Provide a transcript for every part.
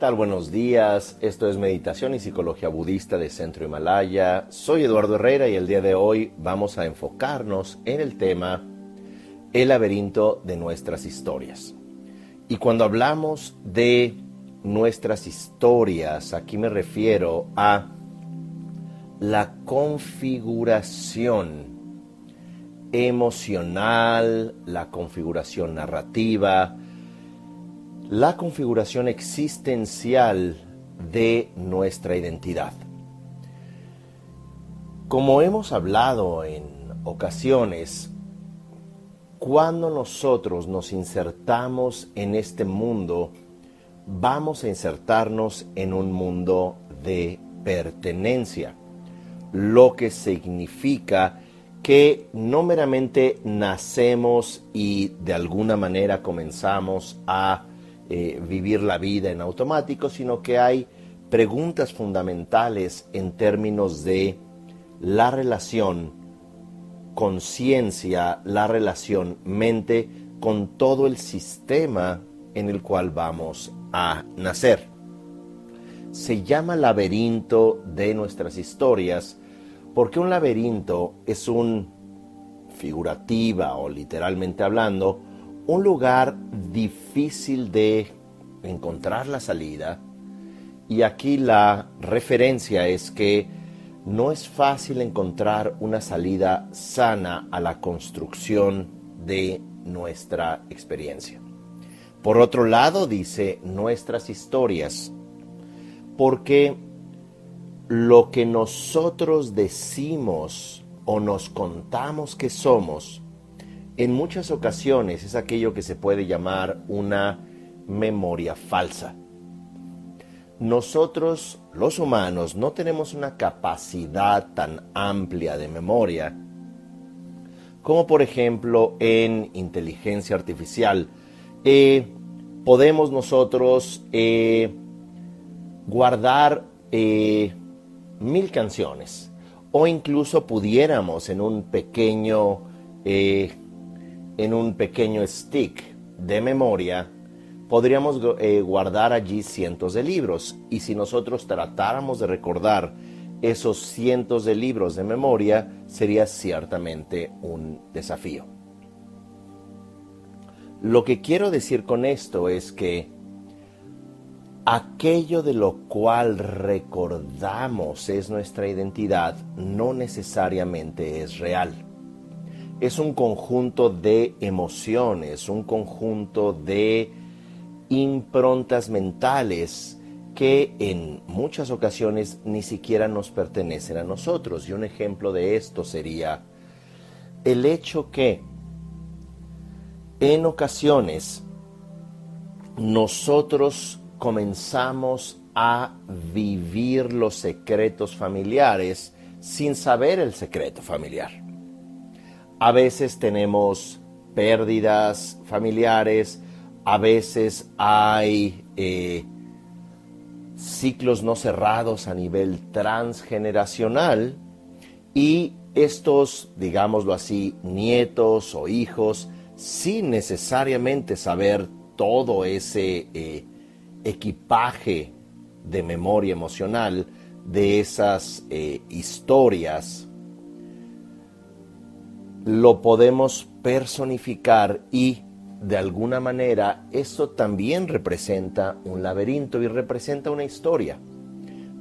Buenos días. Esto es Meditación y Psicología Budista de Centro Himalaya. Soy Eduardo Herrera y el día de hoy vamos a enfocarnos en el tema El laberinto de nuestras historias. Y cuando hablamos de nuestras historias, aquí me refiero a la configuración emocional, la configuración narrativa, la configuración existencial de nuestra identidad. Como hemos hablado en ocasiones, cuando nosotros nos insertamos en este mundo, vamos a insertarnos en un mundo de pertenencia, lo que significa que no meramente nacemos y de alguna manera comenzamos a eh, vivir la vida en automático, sino que hay preguntas fundamentales en términos de la relación conciencia, la relación mente con todo el sistema en el cual vamos a nacer. Se llama laberinto de nuestras historias porque un laberinto es un, figurativa o literalmente hablando, un lugar difícil de encontrar la salida. Y aquí la referencia es que no es fácil encontrar una salida sana a la construcción de nuestra experiencia. Por otro lado, dice nuestras historias, porque lo que nosotros decimos o nos contamos que somos en muchas ocasiones es aquello que se puede llamar una memoria falsa. Nosotros, los humanos, no tenemos una capacidad tan amplia de memoria como por ejemplo en inteligencia artificial. Eh, podemos nosotros eh, guardar eh, mil canciones o incluso pudiéramos en un pequeño en un pequeño stick de memoria, podríamos eh, guardar allí cientos de libros. Y si nosotros tratáramos de recordar esos cientos de libros de memoria, sería ciertamente un desafío. Lo que quiero decir con esto es que aquello de lo cual recordamos es nuestra identidad no necesariamente es real es un conjunto de emociones, un conjunto de improntas mentales que en muchas ocasiones ni siquiera nos pertenecen a nosotros. Y un ejemplo de esto sería el hecho que en ocasiones nosotros comenzamos a vivir los secretos familiares sin saber el secreto familiar. A veces tenemos pérdidas familiares, a veces hay eh, ciclos no cerrados a nivel transgeneracional y estos, digámoslo así, nietos o hijos, sin necesariamente saber todo ese eh, equipaje de memoria emocional de esas eh, historias lo podemos personificar y de alguna manera eso también representa un laberinto y representa una historia.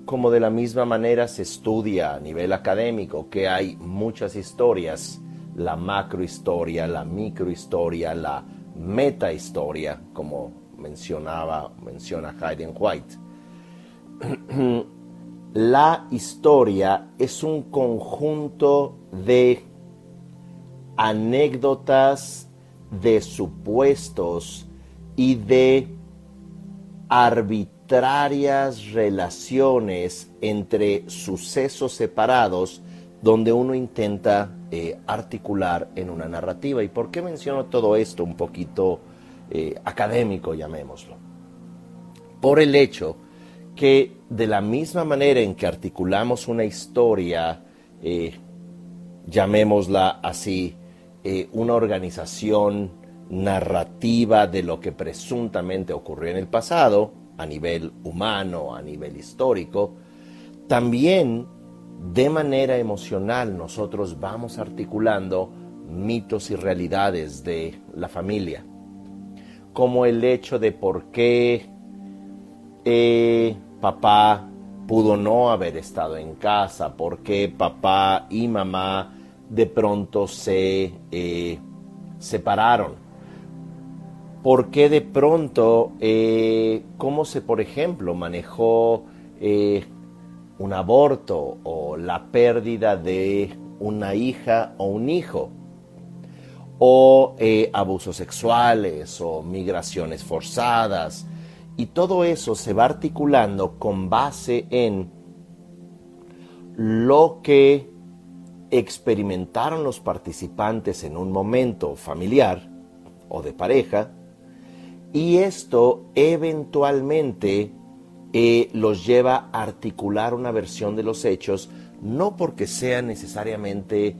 Como de la misma manera se estudia a nivel académico que hay muchas historias, la macrohistoria, la microhistoria, la metahistoria, como mencionaba, menciona Hayden White. La historia es un conjunto de anécdotas de supuestos y de arbitrarias relaciones entre sucesos separados donde uno intenta eh, articular en una narrativa. ¿Y por qué menciono todo esto un poquito eh, académico, llamémoslo? Por el hecho que de la misma manera en que articulamos una historia, eh, llamémosla así, eh, una organización narrativa de lo que presuntamente ocurrió en el pasado, a nivel humano, a nivel histórico, también de manera emocional nosotros vamos articulando mitos y realidades de la familia, como el hecho de por qué eh, papá pudo no haber estado en casa, por qué papá y mamá de pronto se eh, separaron, por qué de pronto, eh, cómo se, por ejemplo, manejó un aborto o la pérdida de una hija o un hijo o eh, abusos sexuales o migraciones forzadas. Y todo eso se va articulando con base en lo que experimentaron los participantes en un momento familiar o de pareja, y esto eventualmente eh, los lleva a articular una versión de los hechos, no porque sean necesariamente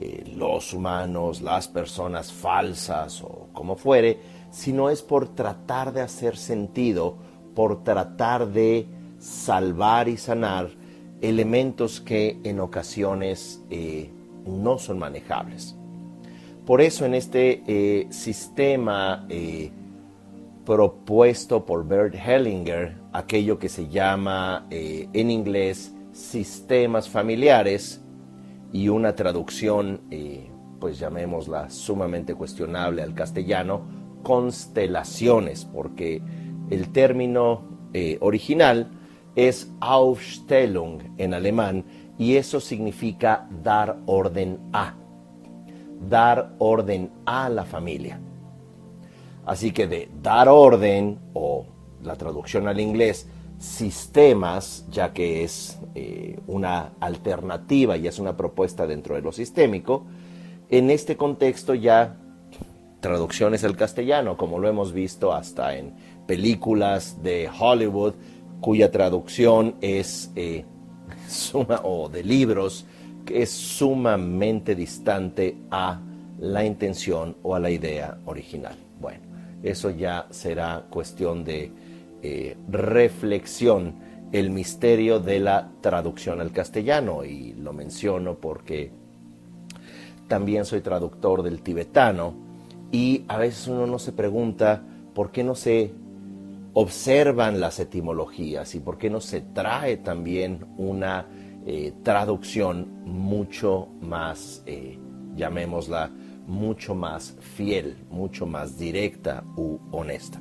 eh, los humanos, las personas falsas o como fuere, sino es por tratar de hacer sentido, por tratar de salvar y sanar elementos que en ocasiones eh, no son manejables. Por eso en este eh, sistema propuesto por Bert Hellinger, aquello que se llama en inglés sistemas familiares, y una traducción, eh, pues llamémosla sumamente cuestionable al castellano, constelaciones, porque el término eh, original es Aufstellung en alemán y eso significa dar orden a, dar orden a la familia. Así que de dar orden o la traducción al inglés sistemas, ya que es eh, una alternativa y es una propuesta dentro de lo sistémico, en este contexto ya traducciones al castellano, como lo hemos visto hasta en películas de Hollywood, cuya traducción es eh, suma, o de libros, que es sumamente distante a la intención o a la idea original. Bueno, eso ya será cuestión de eh, reflexión el misterio de la traducción al castellano y lo menciono porque también soy traductor del tibetano y a veces uno no se pregunta por qué no se observan las etimologías y por qué no se trae también una eh, traducción mucho más, eh, llamémosla, mucho más fiel, mucho más directa u honesta.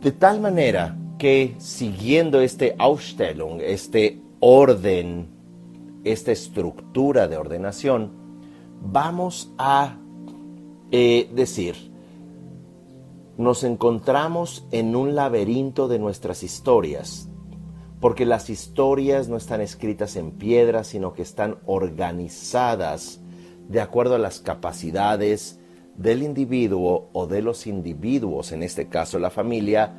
De tal manera que siguiendo este Ausstellung, este orden, esta estructura de ordenación, vamos a eh, decir, nos encontramos en un laberinto de nuestras historias, porque las historias no están escritas en piedra, sino que están organizadas de acuerdo a las capacidades, del individuo o de los individuos, en este caso la familia,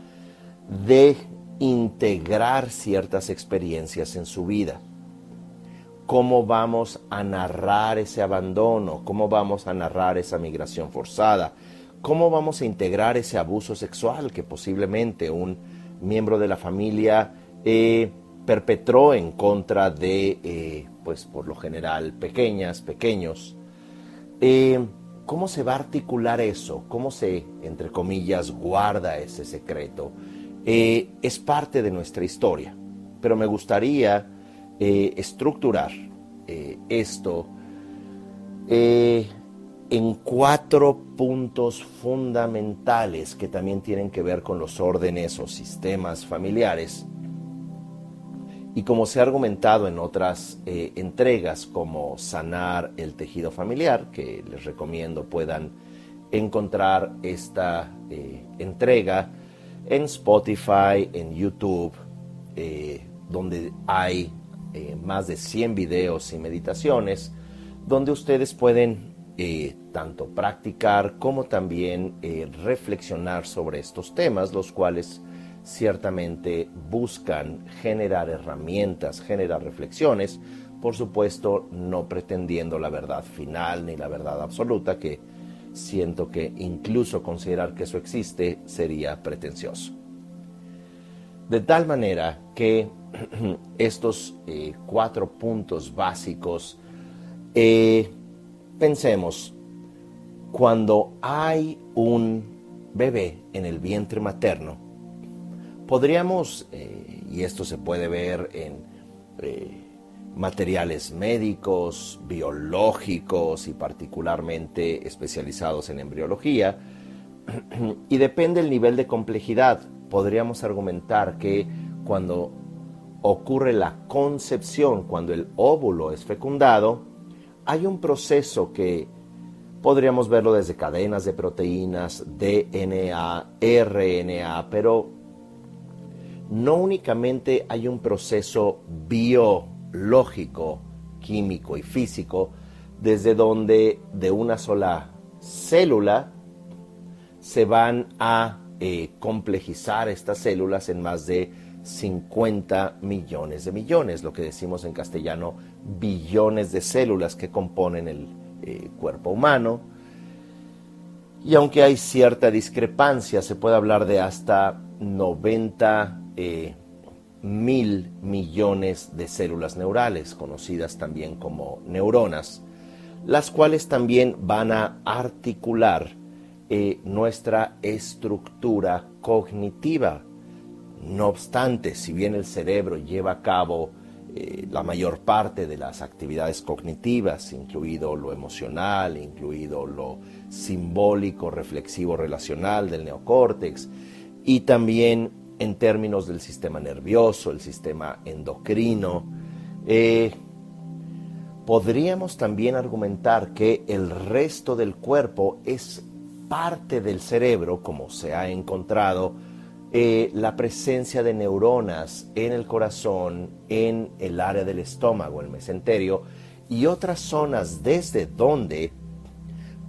de integrar ciertas experiencias en su vida. ¿Cómo vamos a narrar ese abandono? ¿Cómo vamos a narrar esa migración forzada? ¿Cómo vamos a integrar ese abuso sexual que posiblemente un miembro de la familia eh, perpetró en contra de, eh, pues por lo general, pequeñas, pequeños? Eh, ¿Cómo se va a articular eso? ¿Cómo se, entre comillas, guarda ese secreto? Es parte de nuestra historia, pero me gustaría estructurar esto en cuatro puntos fundamentales que también tienen que ver con los órdenes o sistemas familiares. Y como se ha argumentado en otras eh, entregas como Sanar el tejido familiar, que les recomiendo puedan encontrar esta eh, entrega en Spotify, en YouTube, eh, donde hay más de 100 videos y meditaciones, donde ustedes pueden tanto practicar como también reflexionar sobre estos temas, los cuales ciertamente buscan generar herramientas, generar reflexiones, por supuesto no pretendiendo la verdad final ni la verdad absoluta, que siento que incluso considerar que eso existe sería pretencioso. De tal manera que estos eh, cuatro puntos básicos, eh, pensemos, cuando hay un bebé en el vientre materno, podríamos, eh, y esto se puede ver en materiales médicos, biológicos y particularmente especializados en embriología, y depende del nivel de complejidad, podríamos argumentar que cuando ocurre la concepción, cuando el óvulo es fecundado, hay un proceso que podríamos verlo desde cadenas de proteínas, DNA, RNA, pero no únicamente hay un proceso biológico, químico y físico, desde donde de una sola célula se van a eh, complejizar estas células en más de 50 millones de millones, lo que decimos en castellano billones de células que componen el eh, cuerpo humano. Y aunque hay cierta discrepancia, se puede hablar de hasta 90 eh, mil millones de células neurales, conocidas también como neuronas, las cuales también van a articular eh, nuestra estructura cognitiva. No obstante, si bien el cerebro lleva a cabo eh, la mayor parte de las actividades cognitivas, incluido lo emocional, incluido lo simbólico, reflexivo, relacional del neocórtex, y también en términos del sistema nervioso, el sistema endocrino, eh, podríamos también argumentar que el resto del cuerpo es parte del cerebro, como se ha encontrado, eh, la presencia de neuronas en el corazón, en el área del estómago, el mesenterio, y otras zonas desde donde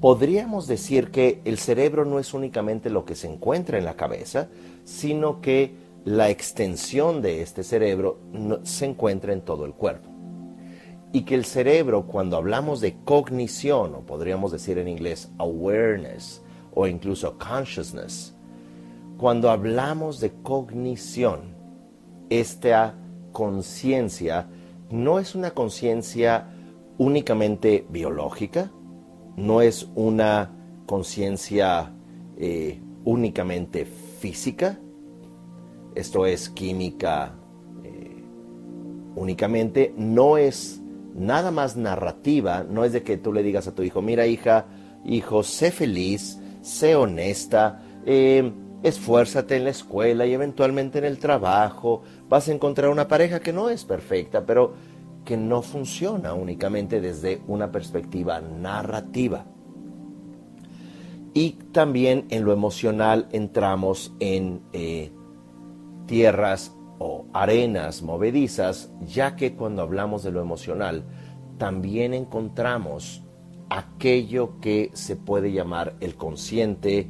podríamos decir que el cerebro no es únicamente lo que se encuentra en la cabeza, sino que la extensión de este cerebro se encuentra en todo el cuerpo. Y que el cerebro, cuando hablamos de cognición, o podríamos decir en inglés awareness, o incluso consciousness. Cuando hablamos de cognición, esta conciencia no es una conciencia únicamente biológica, no es una conciencia eh, únicamente física, esto es química eh, únicamente, no es nada más narrativa, no es de que tú le digas a tu hijo, mira hija, hijo, sé feliz, sé honesta, eh, esfuérzate en la escuela y eventualmente en el trabajo. Vas a encontrar una pareja que no es perfecta, pero que no funciona únicamente desde una perspectiva narrativa. Y también en lo emocional entramos en eh, tierras o arenas movedizas, ya que cuando hablamos de lo emocional, también encontramos aquello que se puede llamar el consciente,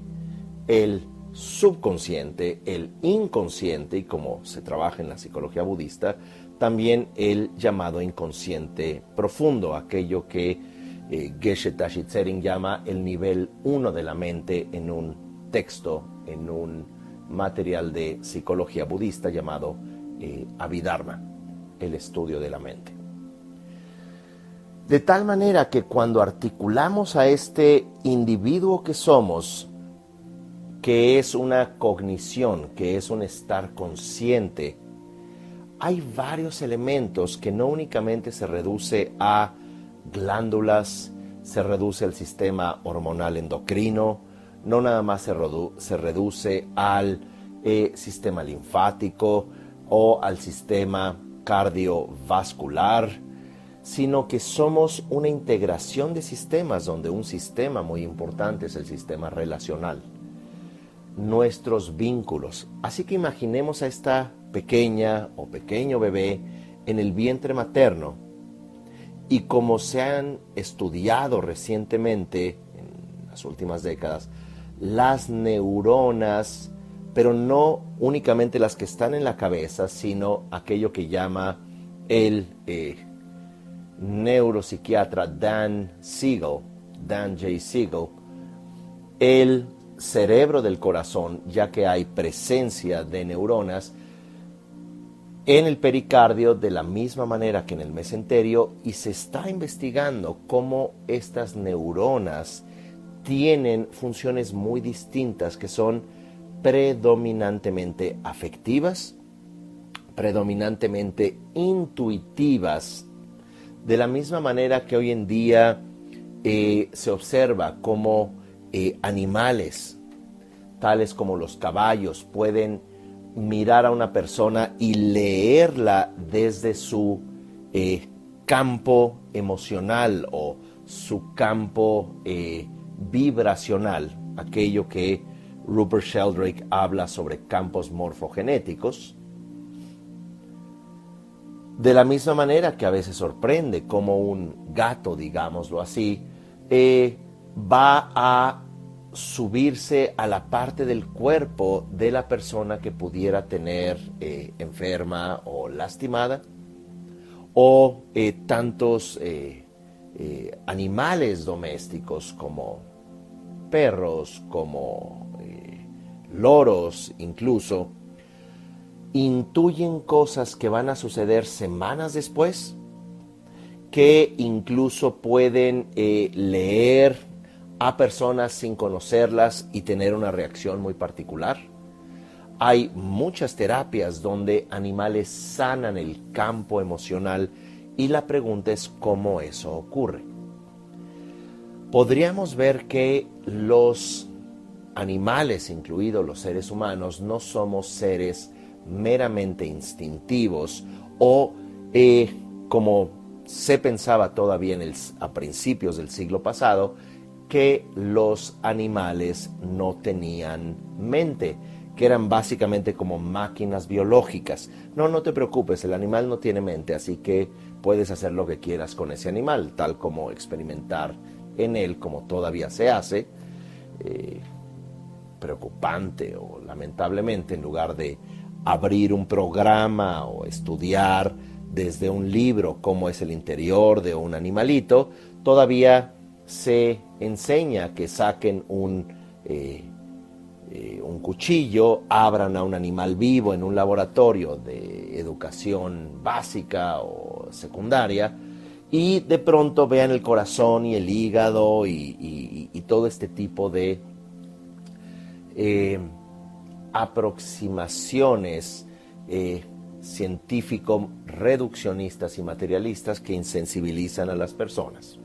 el subconsciente, el inconsciente, y como se trabaja en la psicología budista, también el llamado inconsciente profundo, aquello que eh, Geshe Tashitsering llama el nivel uno de la mente en un texto, en un material de psicología budista llamado eh, Abhidharma, el estudio de la mente. De tal manera que cuando articulamos a este individuo que somos, que es una cognición, que es un estar consciente, hay varios elementos que no únicamente se reduce a glándulas, se reduce al sistema hormonal endocrino, no nada más se, se reduce al eh, sistema linfático o al sistema cardiovascular, sino que somos una integración de sistemas donde un sistema muy importante es el sistema relacional, nuestros vínculos. Así que imaginemos a esta pequeña o pequeño bebé en el vientre materno y como se han estudiado recientemente en las últimas décadas, las neuronas, pero no únicamente las que están en la cabeza, sino aquello que llama el eh, neuropsiquiatra Dan Siegel, Dan J. Siegel, el cerebro del corazón, ya que hay presencia de neuronas, en el pericardio de la misma manera que en el mesenterio y se está investigando cómo estas neuronas tienen funciones muy distintas que son predominantemente afectivas, predominantemente intuitivas, de la misma manera que hoy en día eh, se observa cómo eh, animales, tales como los caballos, pueden mirar a una persona y leerla desde su eh, campo emocional o su campo eh, vibracional, aquello que Rupert Sheldrake habla sobre campos morfogenéticos. De la misma manera que a veces sorprende como un gato, digámoslo así, eh, va a subirse a la parte del cuerpo de la persona que pudiera tener eh, enferma o lastimada, o eh, tantos eh, animales domésticos como perros, como loros incluso, intuyen cosas que van a suceder semanas después, que incluso pueden leer a personas sin conocerlas y tener una reacción muy particular. Hay muchas terapias donde animales sanan el campo emocional y la pregunta es cómo eso ocurre. Podríamos ver que los animales, incluidos los seres humanos, no somos seres meramente instintivos o eh, como se pensaba todavía en a principios del siglo pasado, que los animales no tenían mente, que eran básicamente como máquinas biológicas. No, no te preocupes, el animal no tiene mente, así que puedes hacer lo que quieras con ese animal, tal como experimentar en él, como todavía se hace, eh, preocupante o lamentablemente, en lugar de abrir un programa o estudiar desde un libro cómo es el interior de un animalito, todavía se enseña que saquen un, eh, eh, un cuchillo, abran a un animal vivo en un laboratorio de educación básica o secundaria y de pronto vean el corazón y el hígado y, todo este tipo de eh, aproximaciones científico reduccionistas y materialistas que insensibilizan a las personas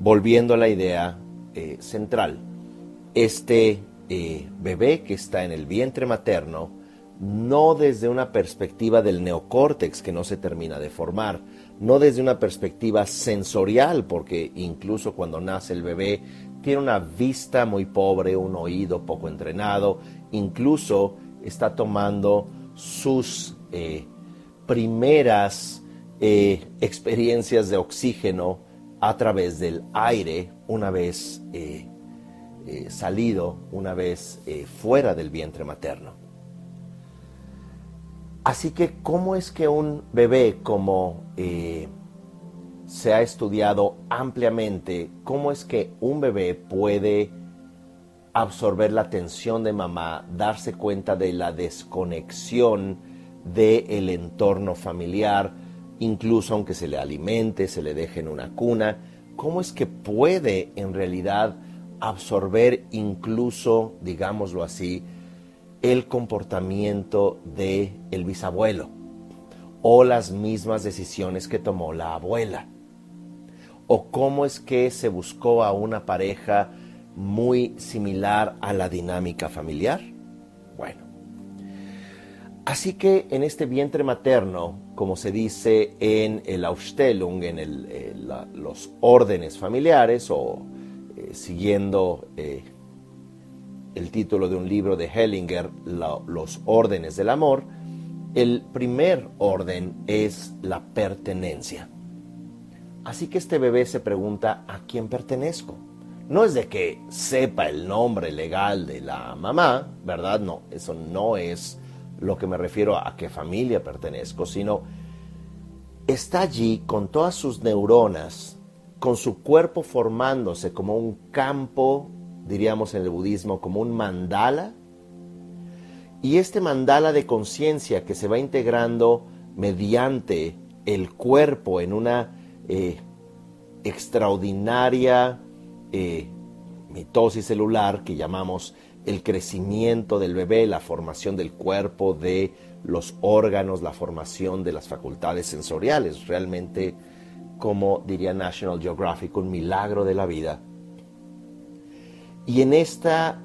volviendo a la idea eh, central, este eh, bebé que está en el vientre materno, no desde una perspectiva del neocórtex que no se termina de formar, no desde una perspectiva sensorial, porque incluso cuando nace el bebé tiene una vista muy pobre, un oído poco entrenado, incluso está tomando sus eh, primeras experiencias de oxígeno a través del aire una vez eh, eh, salido, una vez eh, fuera del vientre materno. Así que, ¿cómo es que un bebé, como se ha estudiado ampliamente, cómo es que un bebé puede absorber la atención de mamá, darse cuenta de la desconexión del entorno familiar, incluso aunque se le alimente, se le deje en una cuna, ¿cómo es que puede en realidad absorber incluso, digámoslo así, el comportamiento de el bisabuelo o las mismas decisiones que tomó la abuela? ¿O cómo es que se buscó a una pareja muy similar a la dinámica familiar? Bueno, Así que en este vientre materno, como se dice en el Aufstellung, en eh, los órdenes familiares, o eh, siguiendo eh, el título de un libro de Hellinger, Los órdenes del amor, el primer orden es la pertenencia. Así que este bebé se pregunta, ¿a quién pertenezco? No es de que sepa el nombre legal de la mamá, ¿verdad? No, eso no es lo que me refiero a qué familia pertenezco, sino está allí con todas sus neuronas, con su cuerpo formándose como un campo, diríamos en el budismo, como un mandala, Y este mandala de conciencia que se va integrando mediante el cuerpo en una eh, extraordinaria eh, mitosis celular que llamamos el crecimiento del bebé, la formación del cuerpo, de los órganos, la formación de las facultades sensoriales. Realmente, como diría National Geographic, un milagro de la vida. Y en esta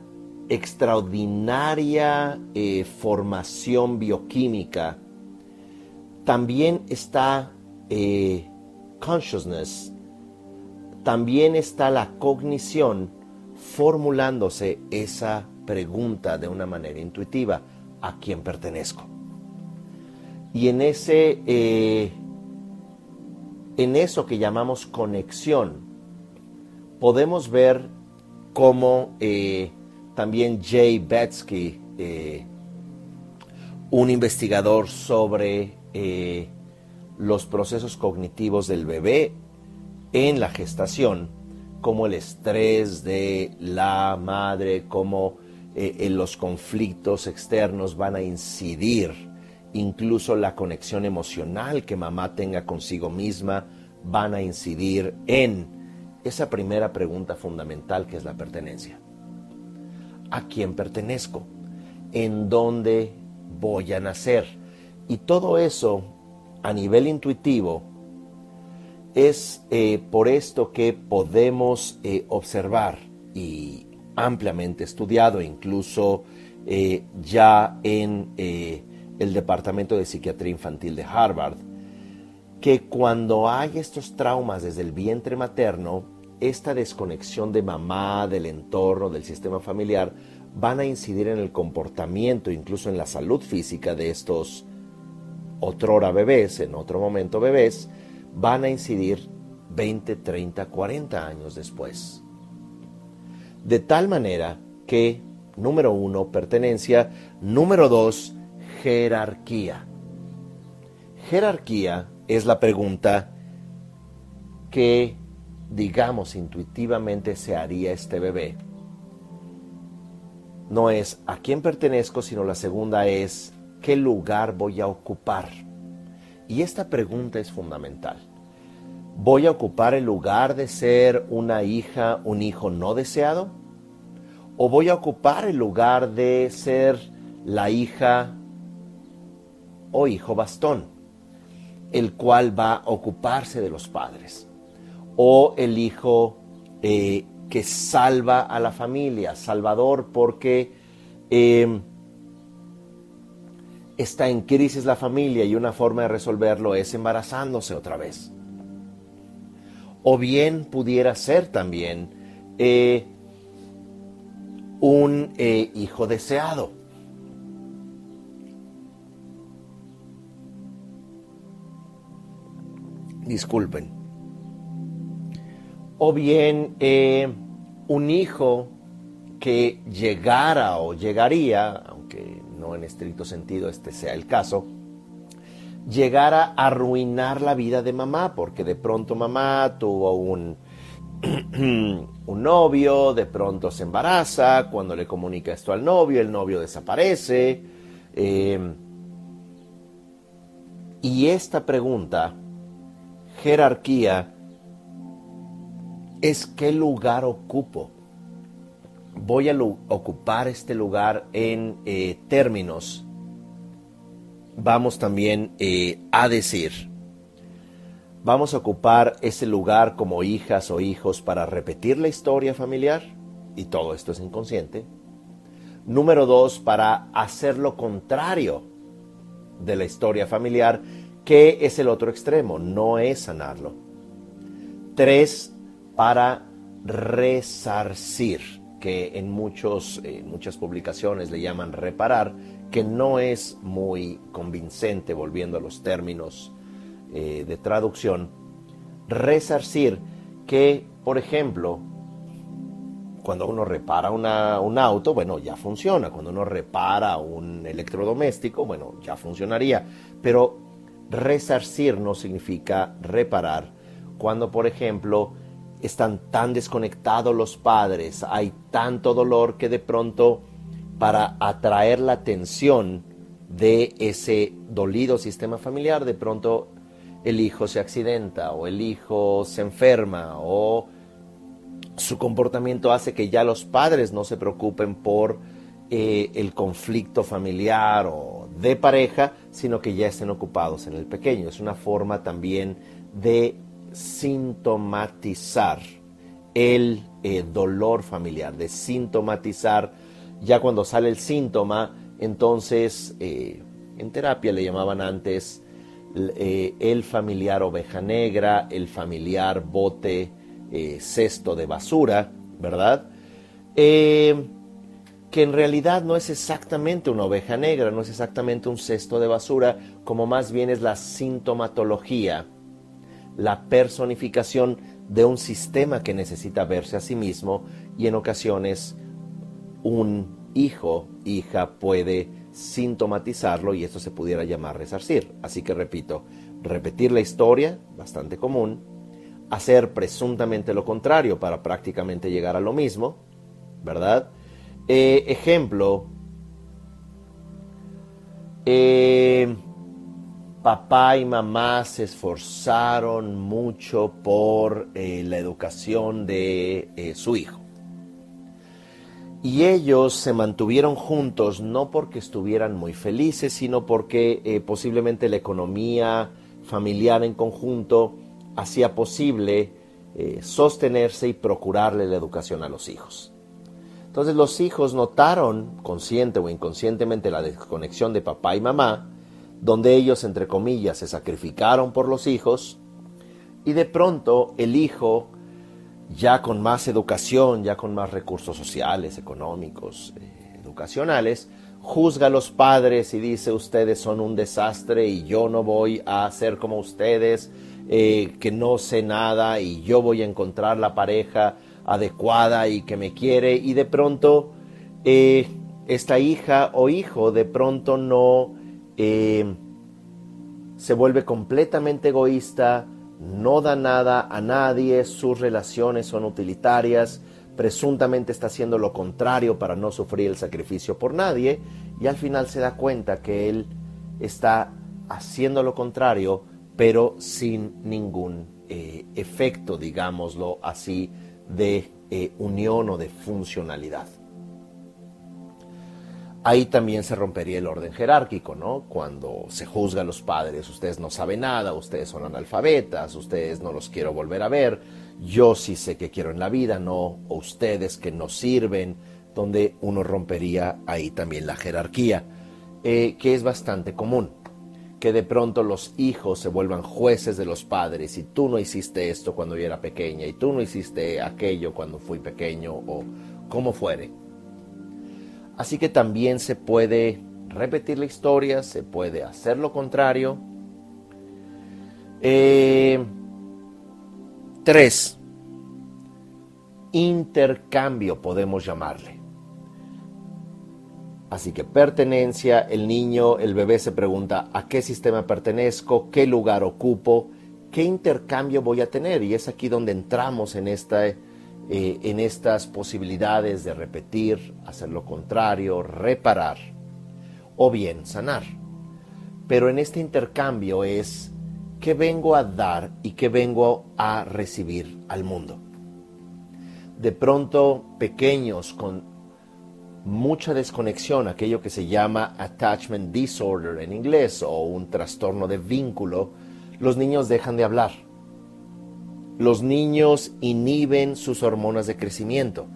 extraordinaria eh, formación bioquímica, también está eh, consciousness, también está la cognición formulándose esa pregunta de una manera intuitiva, ¿a quién pertenezco? Y en ese, eh, en eso que llamamos conexión, podemos ver cómo eh, también Jay Betsky, eh, un investigador sobre los procesos cognitivos del bebé en la gestación, como el estrés de la madre, como eh, los conflictos externos van a incidir, incluso la conexión emocional que mamá tenga consigo misma van a incidir en esa primera pregunta fundamental que es la pertenencia. ¿A quién pertenezco? ¿En dónde voy a nacer? Y todo eso a nivel intuitivo es eh, por esto que podemos eh, observar y ampliamente estudiado, incluso eh, ya en el Departamento de Psiquiatría Infantil de Harvard, que cuando hay estos traumas desde el vientre materno, esta desconexión de mamá, del entorno, del sistema familiar, van a incidir en el comportamiento, incluso en la salud física de estos otrora bebés, en otro momento bebés, van a incidir 20, 30, 40 años después. De tal manera que, número uno, pertenencia, número dos, jerarquía. Jerarquía es la pregunta que, digamos, intuitivamente se haría este bebé. No es a quién pertenezco, sino la segunda es qué lugar voy a ocupar. Y esta pregunta es fundamental. ¿Voy a ocupar el lugar de ser una hija, un hijo no deseado? ¿O voy a ocupar el lugar de ser la hija o hijo bastón, el cual va a ocuparse de los padres? ¿O el hijo eh, que salva a la familia, salvador porque... Eh, está en crisis la familia y una forma de resolverlo es embarazándose otra vez. O bien pudiera ser también eh, un eh, hijo deseado. Disculpen. O bien eh, un hijo que llegara o llegaría, aunque no en estricto sentido este sea el caso, llegara a arruinar la vida de mamá, porque de pronto mamá tuvo un, un novio, de pronto se embaraza, cuando le comunica esto al novio, el novio desaparece. Em, y esta pregunta, jerarquía, es qué lugar ocupo voy a ocupar este lugar en eh, términos, vamos también eh, a decir, vamos a ocupar ese lugar como hijas o hijos para repetir la historia familiar, y todo esto es inconsciente. Número dos, para hacer lo contrario de la historia familiar, que es el otro extremo, no es sanarlo. Tres, para resarcir que en, muchos, muchas publicaciones le llaman reparar, que no es muy convincente, volviendo a los términos eh, de traducción, resarcir que, por ejemplo, cuando uno repara un auto, bueno, ya funciona. Cuando uno repara un electrodoméstico, bueno, ya funcionaría. Pero resarcir no significa reparar. Cuando, por ejemplo, están tan desconectados los padres, hay tanto dolor que de pronto para atraer la atención de ese dolido sistema familiar, de pronto el hijo se accidenta o el hijo se enferma o su comportamiento hace que ya los padres no se preocupen por eh, el conflicto familiar o de pareja, sino que ya estén ocupados en el pequeño. Es una forma también de sintomatizar el eh, dolor familiar, de sintomatizar ya cuando sale el síntoma, entonces eh, en terapia le llamaban antes el familiar oveja negra, el familiar bote cesto de basura, ¿verdad? que en realidad no es exactamente una oveja negra, no es exactamente un cesto de basura, como más bien es la sintomatología, la personificación de un sistema que necesita verse a sí mismo y en ocasiones un hijo, hija puede sintomatizarlo y esto se pudiera llamar resarcir. Así que repito, repetir la historia, bastante común, hacer presuntamente lo contrario para prácticamente llegar a lo mismo, ¿verdad? Eh, ejemplo, eh, papá y mamá se esforzaron mucho por eh, la educación de su hijo. Y ellos se mantuvieron juntos no porque estuvieran muy felices, sino porque posiblemente la economía familiar en conjunto hacía posible sostenerse y procurarle la educación a los hijos. Entonces los hijos notaron, consciente o inconscientemente, la desconexión de papá y mamá, donde ellos, entre comillas, se sacrificaron por los hijos, y de pronto el hijo, ya con más educación, ya con más recursos sociales, económicos, eh, educacionales, juzga a los padres y dice ustedes son un desastre y yo no voy a ser como ustedes, eh, que no sé nada y yo voy a encontrar la pareja adecuada y que me quiere y de pronto eh, esta hija o hijo de pronto no eh, se vuelve completamente egoísta, no da nada a nadie, sus relaciones son utilitarias, presuntamente está haciendo lo contrario para no sufrir el sacrificio por nadie y al final se da cuenta que él está haciendo lo contrario pero sin ningún eh, efecto, digámoslo así, de eh, unión o de funcionalidad. Ahí también se rompería el orden jerárquico, ¿no? Cuando se juzga a los padres, ustedes no saben nada, ustedes son analfabetas, ustedes no los quiero volver a ver, yo sí sé que quiero en la vida, no ustedes que no sirven, donde uno rompería ahí también la jerarquía, eh, que es bastante común que de pronto los hijos se vuelvan jueces de los padres y tú no hiciste esto cuando yo era pequeña y tú no hiciste aquello cuando fui pequeño o como fuere. Así que también se puede repetir la historia, se puede hacer lo contrario. Eh, tres, intercambio podemos llamarle. Así que pertenencia, el niño, el bebé se pregunta a qué sistema pertenezco, qué lugar ocupo, qué intercambio voy a tener. Y es aquí donde entramos en, esta, eh, en estas posibilidades de repetir, hacer lo contrario, reparar o bien sanar. Pero en este intercambio es qué vengo a dar y qué vengo a recibir al mundo. De pronto, pequeños con mucha desconexión, aquello que se llama attachment disorder en inglés o un trastorno de vínculo, los niños dejan de hablar. Los niños inhiben sus hormonas de crecimiento.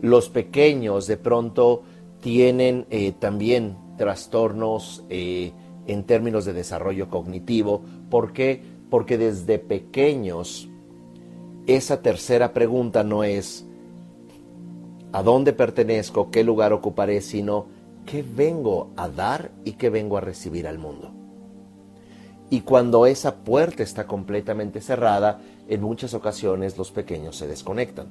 Los pequeños de pronto tienen eh, también trastornos eh, en términos de desarrollo cognitivo. ¿Por qué? Porque desde pequeños esa tercera pregunta no es a dónde pertenezco, qué lugar ocuparé, sino qué vengo a dar y qué vengo a recibir al mundo. Y cuando esa puerta está completamente cerrada, en muchas ocasiones los pequeños se desconectan.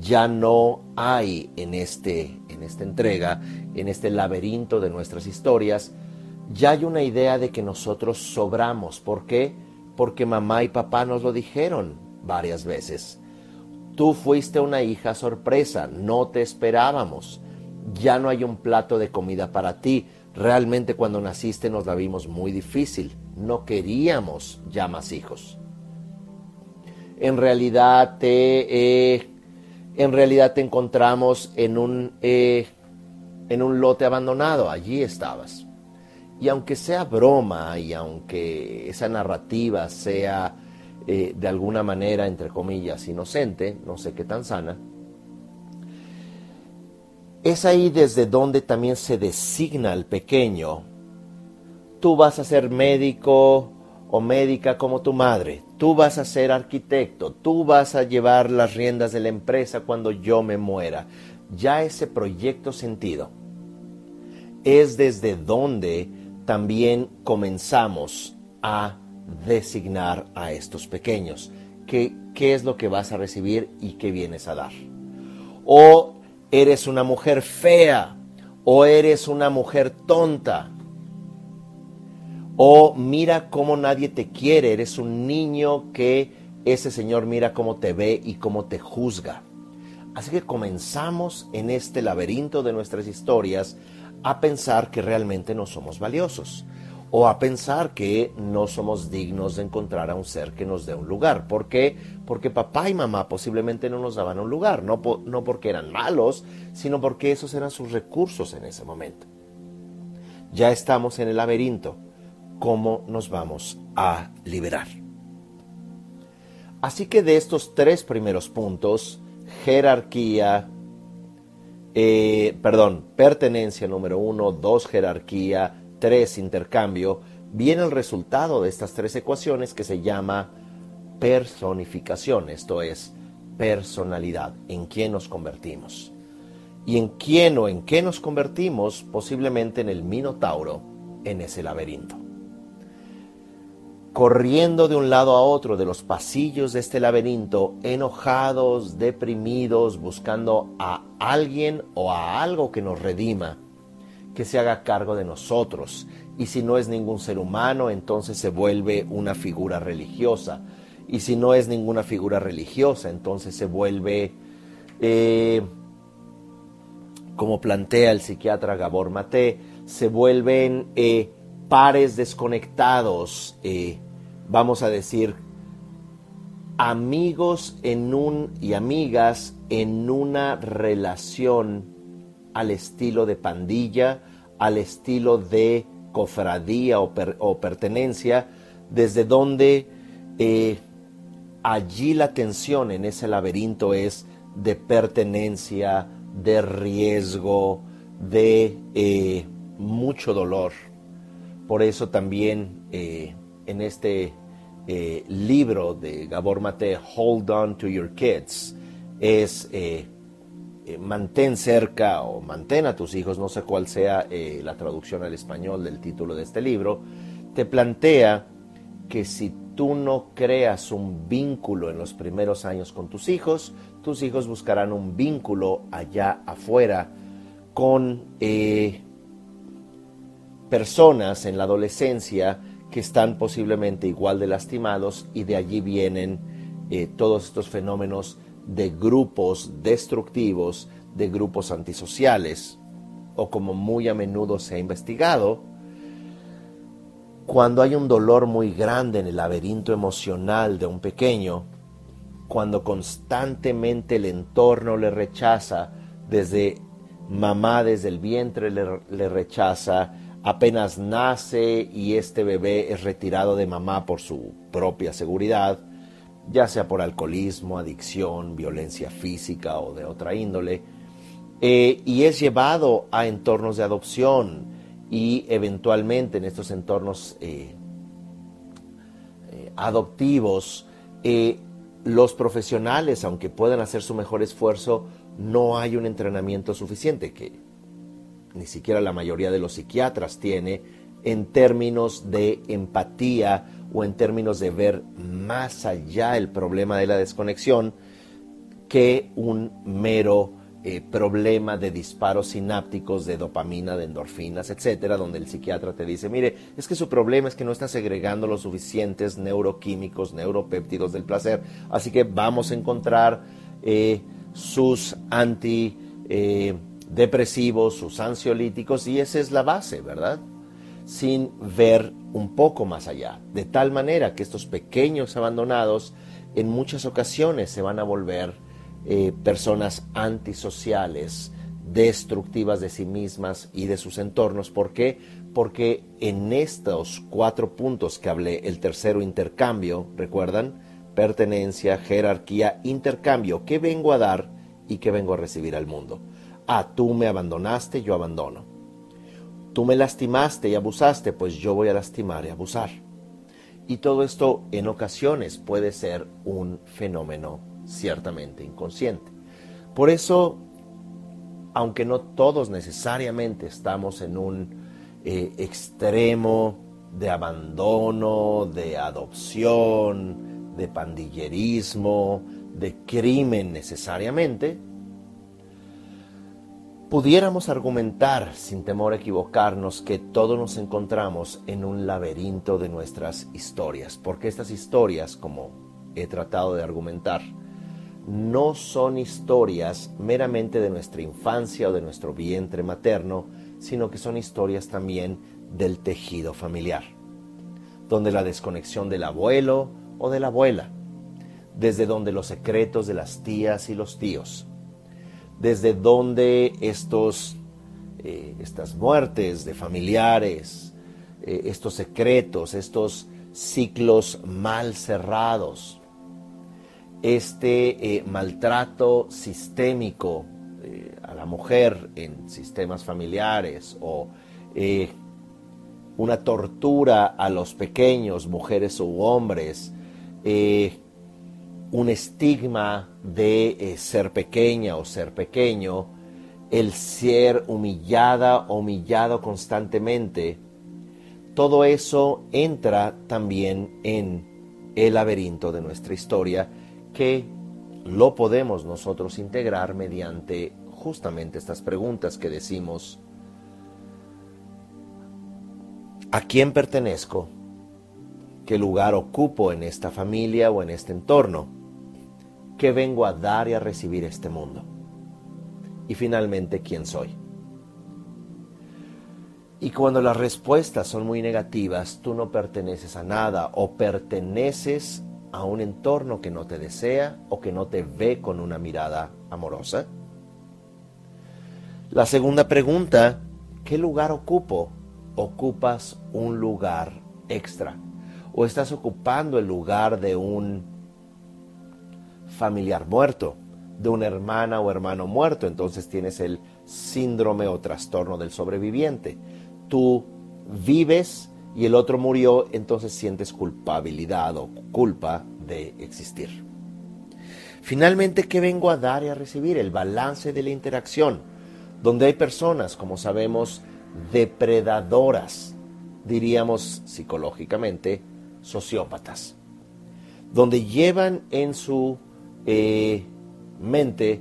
Ya no hay en, este, en esta entrega, en este laberinto de nuestras historias, ya hay una idea de que nosotros sobramos. ¿Por qué? Porque mamá y papá nos lo dijeron varias veces Tú fuiste una hija sorpresa, no te esperábamos. ya no hay un plato de comida para ti. Realmente cuando naciste nos la vimos muy difícil. No queríamos ya más hijos. En realidad te, eh, en realidad te encontramos en un, eh, en un lote abandonado. Allí estabas. Y aunque sea broma y aunque esa narrativa sea eh, de alguna manera, entre comillas, inocente, no sé qué tan sana, es ahí desde donde también se designa al pequeño. Tú vas a ser médico o médica como tu madre, tú vas a ser arquitecto, tú vas a llevar las riendas de la empresa cuando yo me muera. Ya ese proyecto sentido es desde donde también comenzamos a designar a estos pequeños. ¿Qué, ¿Qué es lo que vas a recibir y qué vienes a dar? O eres una mujer fea, o eres una mujer tonta, o mira cómo nadie te quiere, eres un niño que ese Señor mira cómo te ve y cómo te juzga. Así que comenzamos en este laberinto de nuestras historias a pensar que realmente no somos valiosos o a pensar que no somos dignos de encontrar a un ser que nos dé un lugar. ¿Por qué? Porque papá y mamá posiblemente no nos daban un lugar, no, no porque eran malos, sino porque esos eran sus recursos en ese momento. Ya estamos en el laberinto. ¿Cómo nos vamos a liberar? Así que de estos tres primeros puntos, jerarquía, eh, perdón, pertenencia número uno, dos, jerarquía, 3, intercambio, viene el resultado de estas tres ecuaciones que se llama personificación, esto es personalidad, en quién nos convertimos. Y en quién o en qué nos convertimos, posiblemente en el Minotauro, en ese laberinto. Corriendo de un lado a otro de los pasillos de este laberinto, enojados, deprimidos, buscando a alguien o a algo que nos redima, que se haga cargo de nosotros. Y si no es ningún ser humano, entonces se vuelve una figura religiosa. Y si no es ninguna figura religiosa, entonces se vuelve, eh, como plantea el psiquiatra Gabor Mate, se vuelven eh, pares desconectados, eh, vamos a decir, amigos en un y amigas en una relación al estilo de pandilla, al estilo de cofradía o, pertenencia, desde donde eh, allí la tensión en ese laberinto es de pertenencia, de riesgo, de eh, mucho dolor. Por eso también eh, en este libro de Gabor Mate, Hold On to Your Kids, es eh, mantén cerca o mantén a tus hijos, no sé cuál sea eh, la traducción al español del título de este libro, te plantea que si tú no creas un vínculo en los primeros años con tus hijos, tus hijos buscarán un vínculo allá afuera con eh, personas en la adolescencia que están posiblemente igual de lastimados y de allí vienen todos estos fenómenos de grupos destructivos, de grupos antisociales, o como muy a menudo se ha investigado, cuando hay un dolor muy grande en el laberinto emocional de un pequeño, cuando constantemente el entorno le rechaza, desde mamá, desde el vientre le, le, rechaza, apenas nace y este bebé es retirado de mamá por su propia seguridad, ya sea por alcoholismo, adicción, violencia física o de otra índole, eh, y es llevado a entornos de adopción y eventualmente en estos entornos eh, eh, adoptivos, los profesionales, aunque puedan hacer su mejor esfuerzo, no hay un entrenamiento suficiente que ni siquiera la mayoría de los psiquiatras tiene en términos de empatía o en términos de ver más allá el problema de la desconexión que un mero eh, problema de disparos sinápticos de dopamina, de endorfinas, etcétera, donde el psiquiatra te dice, mire, es que su problema es que no está segregando los suficientes neuroquímicos, neuropéptidos del placer, así que vamos a encontrar eh, sus anti eh, depresivos, sus ansiolíticos, y esa es la base, ¿verdad? Sin ver un poco más allá, de tal manera que estos pequeños abandonados en muchas ocasiones se van a volver eh, personas antisociales, destructivas de sí mismas y de sus entornos. ¿Por qué? Porque en estos cuatro puntos que hablé, el tercero intercambio, ¿recuerdan? Pertenencia, jerarquía, intercambio. ¿Qué vengo a dar y qué vengo a recibir al mundo? Ah, tú me abandonaste, yo abandono. Tú me lastimaste y abusaste, pues yo voy a lastimar y abusar. Y todo esto en ocasiones puede ser un fenómeno ciertamente inconsciente. Por eso aunque no todos necesariamente estamos en un eh, extremo de abandono, de adopción, de pandillerismo, de crimen necesariamente, pudiéramos argumentar, sin temor a equivocarnos, que todos nos encontramos en un laberinto de nuestras historias, porque estas historias, como he tratado de argumentar, no son historias meramente de nuestra infancia o de nuestro vientre materno, sino que son historias también del tejido familiar, donde la desconexión del abuelo o de la abuela, desde donde los secretos de las tías y los tíos, desde donde estos, eh, estas muertes de familiares, eh, estos secretos, estos ciclos mal cerrados, este eh, maltrato sistémico a la mujer en sistemas familiares o una tortura a los pequeños, mujeres u hombres, un estigma de ser pequeña o ser pequeño, el ser humillada o humillado constantemente, todo eso entra también en el laberinto de nuestra historia que lo podemos nosotros integrar mediante justamente estas preguntas que decimos, ¿a quién pertenezco? ¿Qué lugar ocupo en esta familia o en este entorno? ¿Qué vengo a dar y a recibir este mundo? Y finalmente, ¿quién soy? Y cuando las respuestas son muy negativas, tú no perteneces a nada o perteneces a un entorno que no te desea o que no te ve con una mirada amorosa? La segunda pregunta, ¿qué lugar ocupo? ¿Ocupas un lugar extra? ¿O estás ocupando el lugar de un familiar muerto, de una hermana o hermano muerto? Entonces tienes el síndrome o trastorno del sobreviviente. Tú vives y el otro murió, entonces sientes culpabilidad o culpa de existir. Finalmente, ¿qué vengo a dar y a recibir? El balance de la interacción, donde hay personas, como sabemos, depredadoras, diríamos psicológicamente, sociópatas, donde llevan en su mente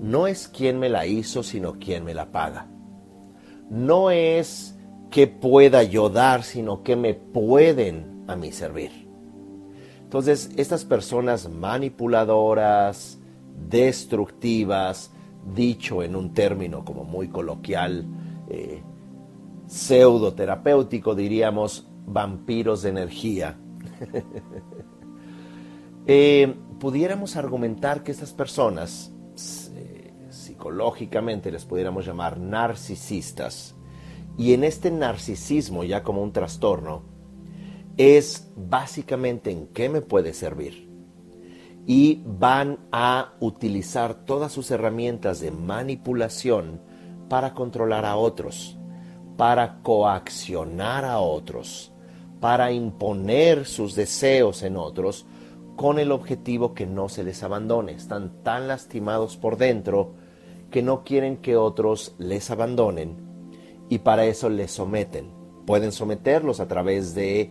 no es quien me la hizo, sino quien me la paga. No es que pueda yo dar, sino que me pueden a mí servir. Entonces, estas personas manipuladoras, destructivas, dicho en un término como muy coloquial, eh, pseudoterapéutico, diríamos, vampiros de energía, eh, pudiéramos argumentar que estas personas, eh, psicológicamente les pudiéramos llamar narcisistas, y en este narcisismo, ya como un trastorno, es básicamente en qué me puede servir. Y van a utilizar todas sus herramientas de manipulación para controlar a otros, para coaccionar a otros, para imponer sus deseos en otros con el objetivo que no se les abandone. Están tan lastimados por dentro que no quieren que otros les abandonen y para eso les someten. Pueden someterlos a través de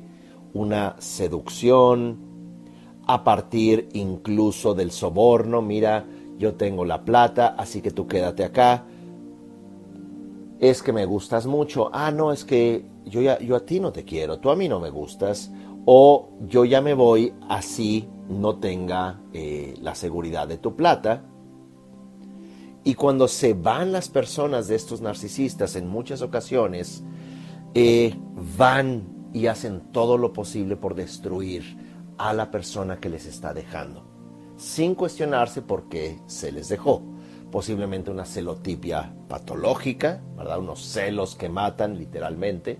una seducción, a partir incluso del soborno, mira, yo tengo la plata, así que tú quédate acá. Es que me gustas mucho. Ah, no, es que yo, ya, yo a ti no te quiero, tú a mí no me gustas. O yo ya me voy así no tenga eh, la seguridad de tu plata Y cuando se van las personas de estos narcisistas, en muchas ocasiones, eh, van y hacen todo lo posible por destruir a la persona que les está dejando, sin cuestionarse por qué se les dejó. Posiblemente una celotipia patológica, ¿verdad? Unos celos que matan literalmente.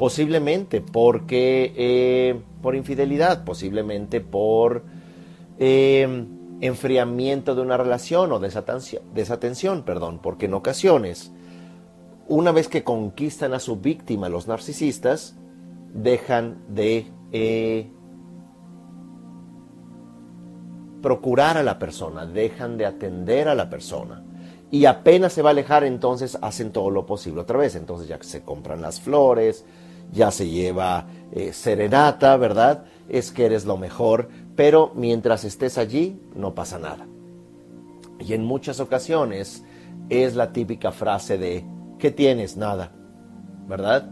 Posiblemente porque eh, por infidelidad, posiblemente por eh, enfriamiento de una relación o desatención, desatención, perdón, porque en ocasiones, una vez que conquistan a su víctima los narcisistas, dejan de eh, procurar a la persona, dejan de atender a la persona. Y apenas se va a alejar, entonces hacen todo lo posible otra vez. Entonces ya se compran las flores, ya se lleva eh, serenata, ¿verdad? Es que eres lo mejor, pero mientras estés allí no pasa nada. Y en muchas ocasiones es la típica frase de, ¿qué tienes? Nada, ¿verdad?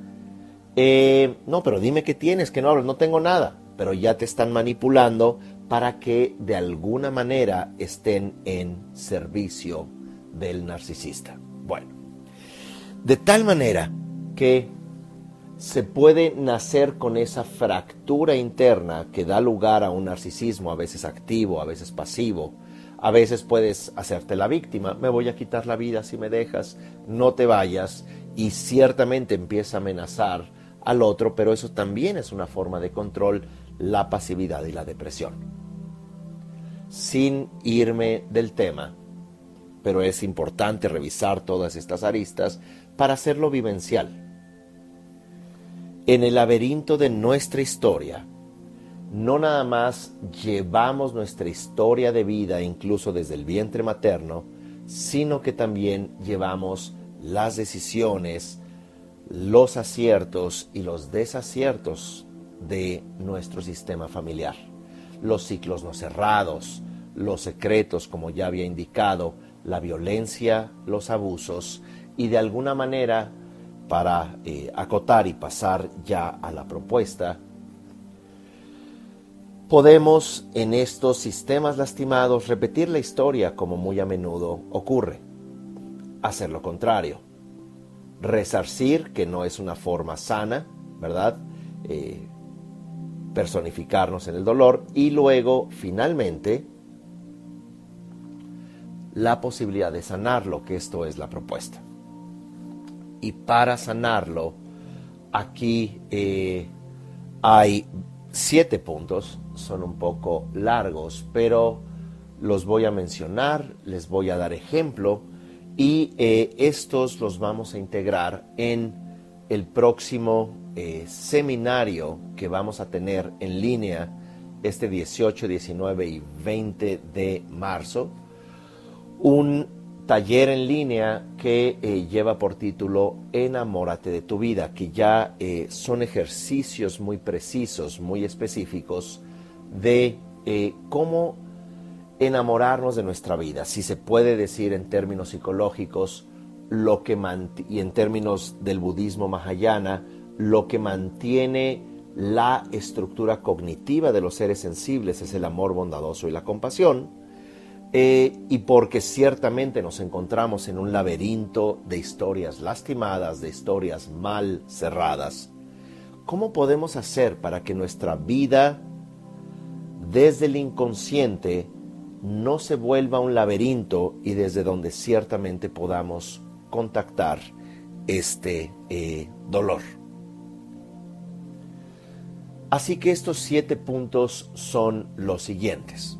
Eh, no, pero dime qué tienes, que no no tengo nada, pero ya te están manipulando para que de alguna manera estén en servicio del narcisista. Bueno, de tal manera que se puede nacer con esa fractura interna que da lugar a un narcisismo a veces activo, a veces pasivo. A veces puedes hacerte la víctima, me voy a quitar la vida si me dejas, no te vayas, y ciertamente empieza a amenazar al otro, pero eso también es una forma de control, la pasividad y la depresión. Sin irme del tema, pero es importante revisar todas estas aristas para hacerlo vivencial en el laberinto de nuestra historia, no nada más llevamos nuestra historia de vida incluso desde el vientre materno, sino que también llevamos las decisiones, los aciertos y los desaciertos de nuestro sistema familiar. Los ciclos no cerrados, los secretos, como ya había indicado, la violencia, los abusos y de alguna manera para eh, acotar y pasar ya a la propuesta, podemos en estos sistemas lastimados repetir la historia como muy a menudo ocurre. Hacer lo contrario. Resarcir, que no es una forma sana, ¿verdad? Eh, personificarnos en el dolor y luego, finalmente, la posibilidad de sanarlo, que esto es la propuesta y para sanarlo, aquí eh, hay siete puntos, son un poco largos, pero los voy a mencionar, les voy a dar ejemplo y eh, estos los vamos a integrar en el próximo eh, seminario que vamos a tener en línea este 18, 19 y 20 de marzo. Un taller en línea que eh, lleva por título Enamórate de tu vida, que ya eh, son ejercicios muy precisos, muy específicos de eh, cómo enamorarnos de nuestra vida, si se puede decir en términos psicológicos, lo que y en términos del budismo mahayana, lo que mantiene la estructura cognitiva de los seres sensibles es el amor bondadoso y la compasión, eh, y porque ciertamente nos encontramos en un laberinto de historias lastimadas, de historias mal cerradas, ¿cómo podemos hacer para que nuestra vida desde el inconsciente no se vuelva un laberinto y desde donde ciertamente podamos contactar este eh, dolor? Así que estos siete puntos son los siguientes.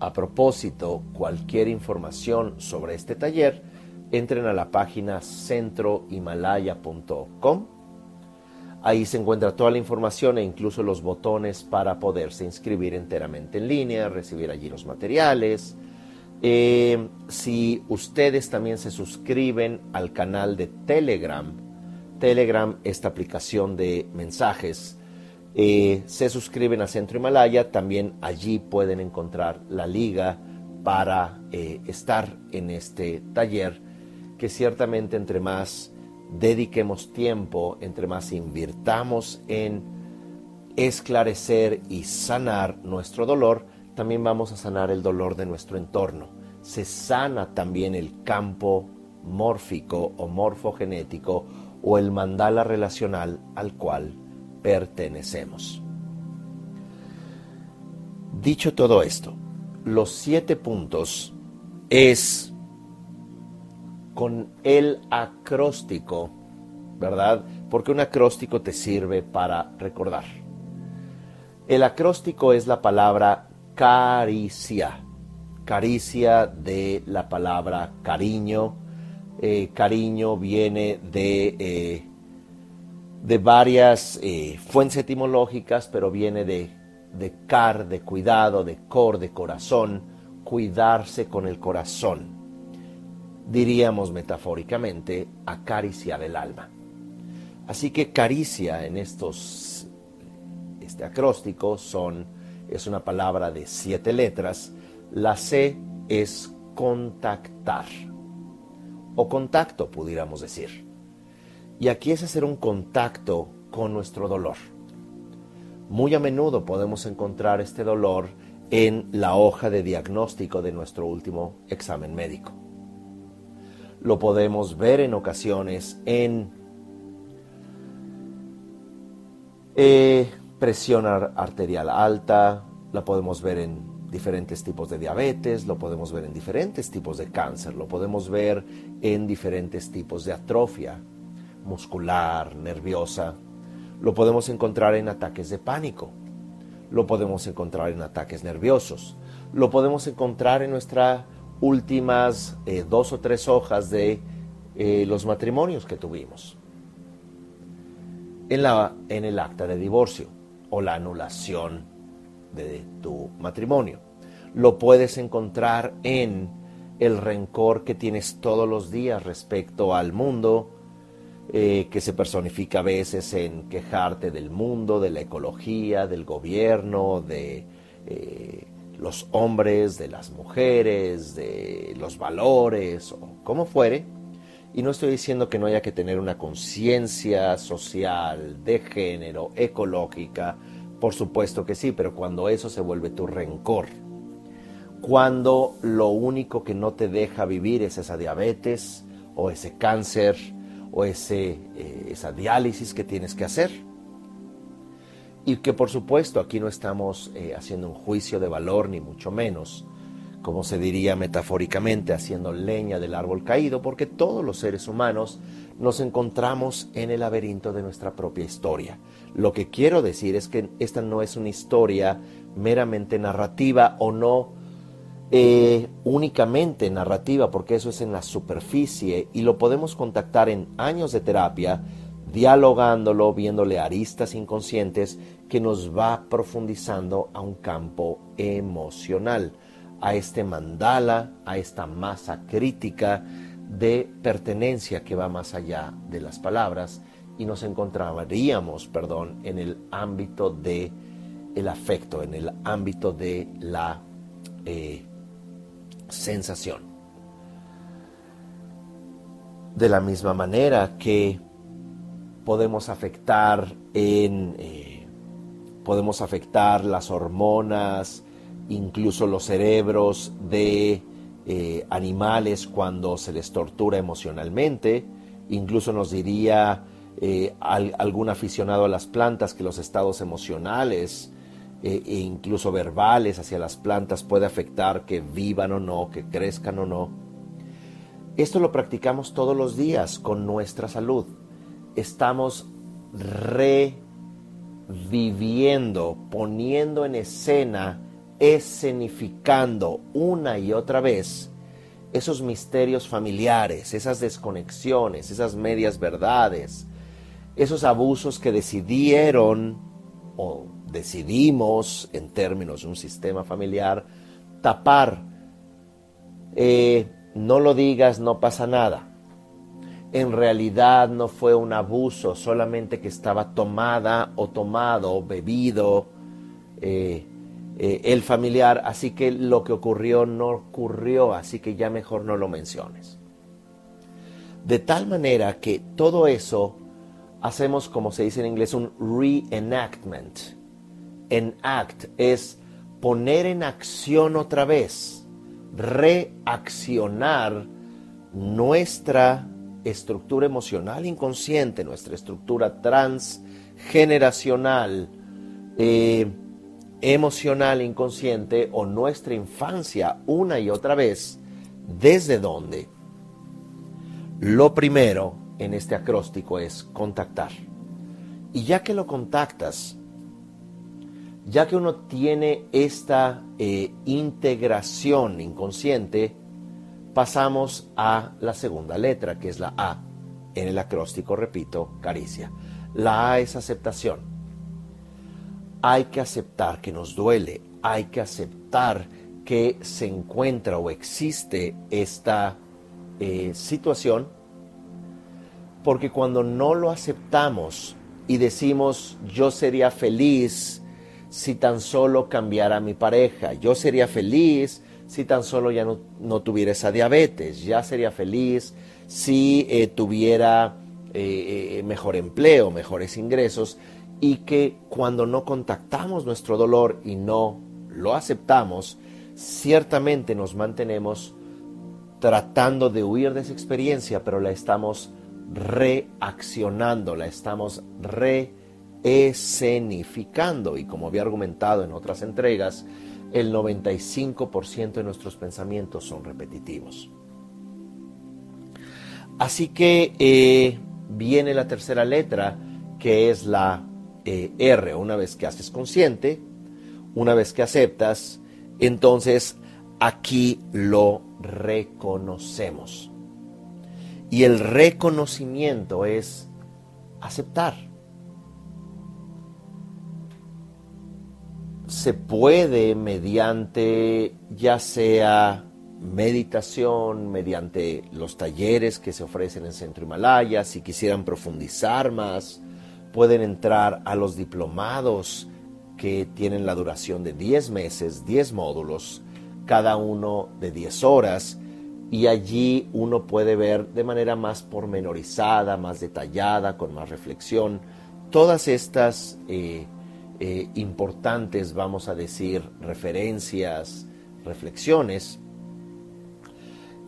A propósito, cualquier información sobre este taller, entren a la página centrohimalaya.com. Ahí se encuentra toda la información e incluso los botones para poderse inscribir enteramente en línea, recibir allí los materiales. Eh, si ustedes también se suscriben al canal de Telegram, Telegram, esta aplicación de mensajes, eh, se suscriben a Centro Himalaya, también allí pueden encontrar la liga para eh, estar en este taller, que ciertamente entre más dediquemos tiempo, entre más invirtamos en esclarecer y sanar nuestro dolor, también vamos a sanar el dolor de nuestro entorno. se sana también el campo mórfico o morfogenético o el mandala relacional al cual pertenecemos. Dicho todo esto, los siete puntos es con el acróstico, ¿verdad? Porque un acróstico te sirve para recordar. El acróstico es la palabra caricia, caricia de la palabra cariño. Eh, cariño viene de, eh, de varias eh, fuentes etimológicas, pero viene de, de car, de cuidado, de cor, de corazón, cuidarse con el corazón. Diríamos metafóricamente, acariciar el alma. Así que caricia en estos este acróstico son es una palabra de siete letras. La C es contactar o contacto, pudiéramos decir. Y aquí es hacer un contacto con nuestro dolor. Muy a menudo podemos encontrar este dolor en la hoja de diagnóstico de nuestro último examen médico. Lo podemos ver en ocasiones en Eh, presión arterial alta, la podemos ver en diferentes tipos de diabetes, lo podemos ver en diferentes tipos de cáncer, lo podemos ver en diferentes tipos de atrofia muscular, nerviosa, lo podemos encontrar en ataques de pánico, lo podemos encontrar en ataques nerviosos, lo podemos encontrar en nuestras últimas eh, dos o tres hojas de eh, los matrimonios que tuvimos en, la, en el acta de divorcio o la anulación de tu matrimonio. Lo puedes encontrar en el rencor que tienes todos los días respecto al mundo, eh, que se personifica a veces en quejarte del mundo, de la ecología, del gobierno, de eh, los hombres, de las mujeres, de los valores, o como fuere. Y no estoy diciendo que no haya que tener una conciencia social, de género, ecológica, por supuesto que sí, pero cuando eso se vuelve tu rencor, cuando lo único que no te deja vivir es esa diabetes o ese cáncer o eh, esa diálisis que tienes que hacer. Y que por supuesto aquí no estamos eh, haciendo un juicio de valor ni mucho menos, como se diría metafóricamente, haciendo leña del árbol caído, porque todos los seres humanos nos encontramos en el laberinto de nuestra propia historia. Lo que quiero decir es que esta no es una historia meramente narrativa o no eh, únicamente narrativa, porque eso es en la superficie y lo podemos contactar en años de terapia, dialogándolo, viéndole aristas inconscientes que nos va profundizando a un campo emocional a este mandala, a esta masa crítica de pertenencia que va más allá de las palabras y nos encontraríamos, perdón, en el ámbito de el afecto, en el ámbito de la eh, sensación. De la misma manera que podemos afectar en eh, podemos afectar las hormonas, incluso los cerebros de eh, animales cuando se les tortura emocionalmente, incluso nos diría eh, algún aficionado a las plantas que los estados emocionales e incluso verbales hacia las plantas puede afectar que vivan o no, que crezcan o no. Esto lo practicamos todos los días con nuestra salud. Estamos reviviendo, poniendo en escena escenificando una y otra vez esos misterios familiares, esas desconexiones, esas medias verdades, esos abusos que decidieron o decidimos en términos de un sistema familiar tapar. Eh, no lo digas, no pasa nada. En realidad no fue un abuso, solamente que estaba tomada o tomado, bebido, eh, eh, el familiar, así que lo que ocurrió no ocurrió, así que ya mejor no lo menciones. De tal manera que todo eso hacemos, como se dice en inglés, un reenactment. Enact es poner en acción otra vez, reaccionar nuestra estructura emocional inconsciente, nuestra estructura transgeneracional, eh, emocional inconsciente o nuestra infancia una y otra vez, ¿desde dónde? Lo primero en este acróstico es contactar. Y ya que lo contactas, ya que uno tiene esta eh, integración inconsciente, pasamos a la segunda letra, que es la A. En el acróstico, repito, caricia. La A es aceptación. Hay que aceptar que nos duele, hay que aceptar que se encuentra o existe esta eh, situación, porque cuando no lo aceptamos y decimos yo sería feliz si tan solo cambiara mi pareja, yo sería feliz si tan solo ya no, tuviera esa diabetes, ya sería feliz si eh, tuviera eh, eh, mejor empleo, mejores ingresos, y que cuando no contactamos nuestro dolor y no lo aceptamos, ciertamente nos mantenemos tratando de huir de esa experiencia, pero la estamos reaccionando, la estamos reescenificando. Y como había argumentado en otras entregas, el 95% de nuestros pensamientos son repetitivos. Así que eh, viene la tercera letra, que es la eh, R. Una vez que haces consciente, una vez que aceptas, entonces aquí lo reconocemos. Y el reconocimiento es aceptar. Se puede mediante ya sea meditación, mediante los talleres que se ofrecen en Centro Himalaya, si quisieran profundizar más, pueden entrar a los diplomados que tienen la duración de 10 meses, 10 módulos, cada uno de 10 horas, y allí uno puede ver de manera más pormenorizada, más detallada, con más reflexión, todas estas eh, eh, importantes, vamos a decir, referencias, reflexiones.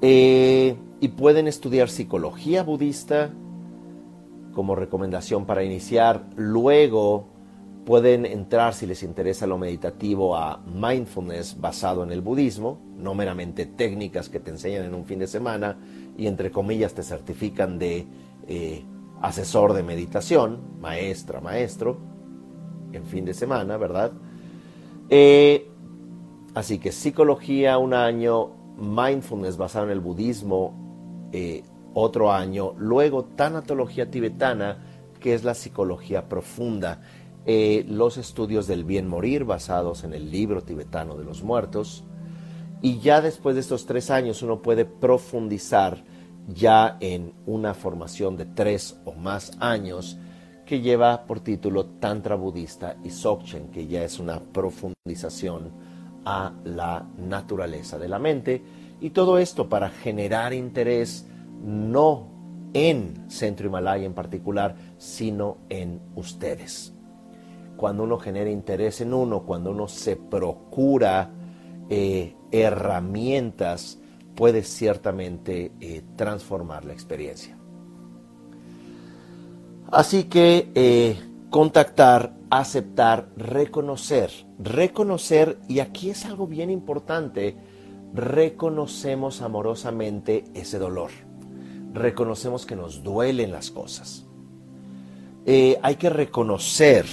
Eh, y pueden estudiar psicología budista como recomendación para iniciar. Luego pueden entrar, si les interesa lo meditativo, a mindfulness basado en el budismo, no meramente técnicas que te enseñan en un fin de semana y entre comillas te certifican de eh, asesor de meditación, maestra, maestro en fin de semana, ¿verdad? Eh, así que psicología un año, mindfulness basado en el budismo eh, otro año, luego tanatología tibetana, que es la psicología profunda, eh, los estudios del bien morir basados en el libro tibetano de los muertos, y ya después de estos tres años uno puede profundizar ya en una formación de tres o más años que lleva por título Tantra Budista y Sokchen, que ya es una profundización a la naturaleza de la mente. Y todo esto para generar interés no en Centro Himalaya en particular, sino en ustedes. Cuando uno genera interés en uno, cuando uno se procura eh, herramientas, puede ciertamente eh, transformar la experiencia. Así que eh, contactar, aceptar, reconocer, reconocer, y aquí es algo bien importante, reconocemos amorosamente ese dolor, reconocemos que nos duelen las cosas. Eh, hay que reconocer,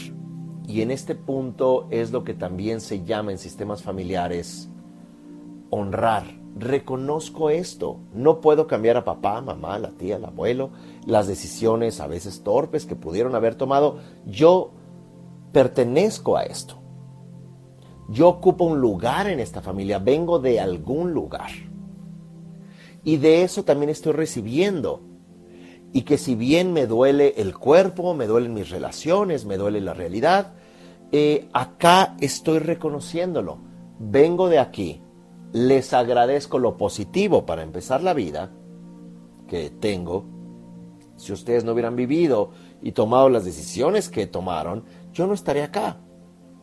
y en este punto es lo que también se llama en sistemas familiares, honrar reconozco esto. No puedo cambiar a papá, mamá, la tía, el abuelo, las decisiones a veces torpes que pudieron haber tomado. Yo pertenezco a esto. Yo ocupo un lugar en esta familia, vengo de algún lugar. Y de eso también estoy recibiendo. Y que si bien me duele el cuerpo, me duelen mis relaciones, me duele la realidad, eh, acá estoy reconociéndolo. Vengo de aquí, les agradezco lo positivo para empezar la vida que tengo. Si ustedes no hubieran vivido y tomado las decisiones que tomaron, yo no estaría acá.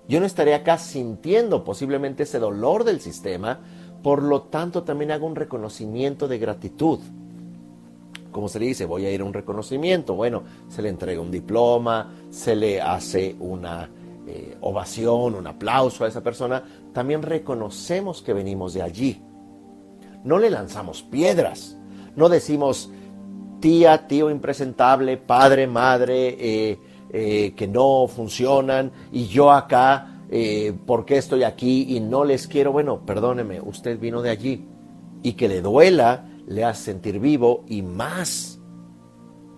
Yo no estaría acá sintiendo posiblemente ese dolor del sistema Por lo tanto, también hago un reconocimiento de gratitud. Como se le dice, voy a ir a un reconocimiento. Bueno, se le entrega un diploma, se le hace una eh, ovación, un aplauso a esa persona. También reconocemos que venimos de allí. No le lanzamos piedras. No decimos, tía, tío impresentable, padre, madre, eh, eh, que no funcionan y yo acá, eh, ¿por qué estoy aquí y no les quiero? Bueno, perdóneme, usted vino de allí y que le duela le hace sentir vivo y más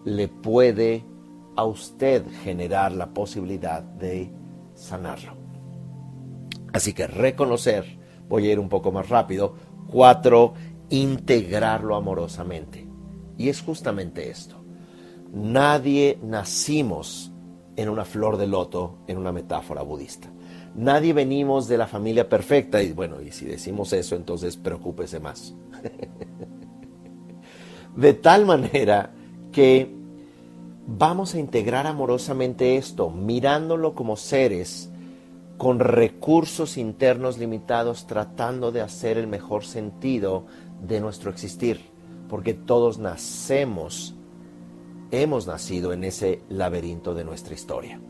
le puede a usted generar la posibilidad de sanarlo. Así que reconocer, voy a ir un poco más rápido. Cuatro, integrarlo amorosamente. Y es justamente esto. Nadie nacimos en una flor de loto, en una metáfora budista. Nadie venimos de la familia perfecta y bueno, y si decimos eso, entonces preocúpese más. de tal manera que vamos a integrar amorosamente esto, mirándolo como seres con recursos internos limitados, tratando de hacer el mejor sentido de nuestro existir porque todos nacemos, hemos nacido en ese laberinto de nuestra historia.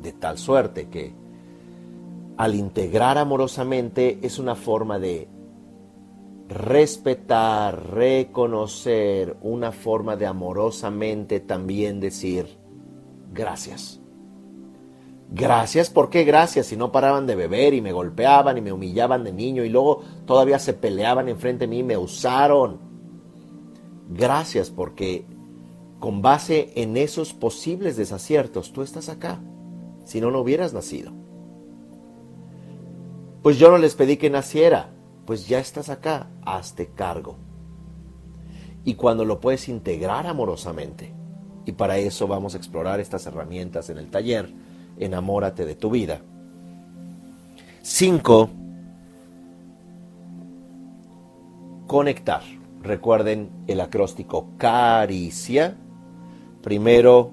De tal suerte que al integrar amorosamente es una forma de respetar, reconocer, una forma de amorosamente también decir gracias. Gracias, ¿por qué gracias? Si no paraban de beber y me golpeaban y me humillaban de niño y luego todavía se peleaban enfrente de mí y me usaron. Gracias porque con base en esos posibles desaciertos tú estás acá. Si no, no hubieras nacido. Pues yo no les pedí que naciera. Pues ya estás acá. Hazte cargo. Y cuando lo puedes integrar amorosamente, y para eso vamos a explorar estas herramientas en el taller, enamórate de tu vida. Cinco, conectar. Recuerden el acróstico caricia. Primero,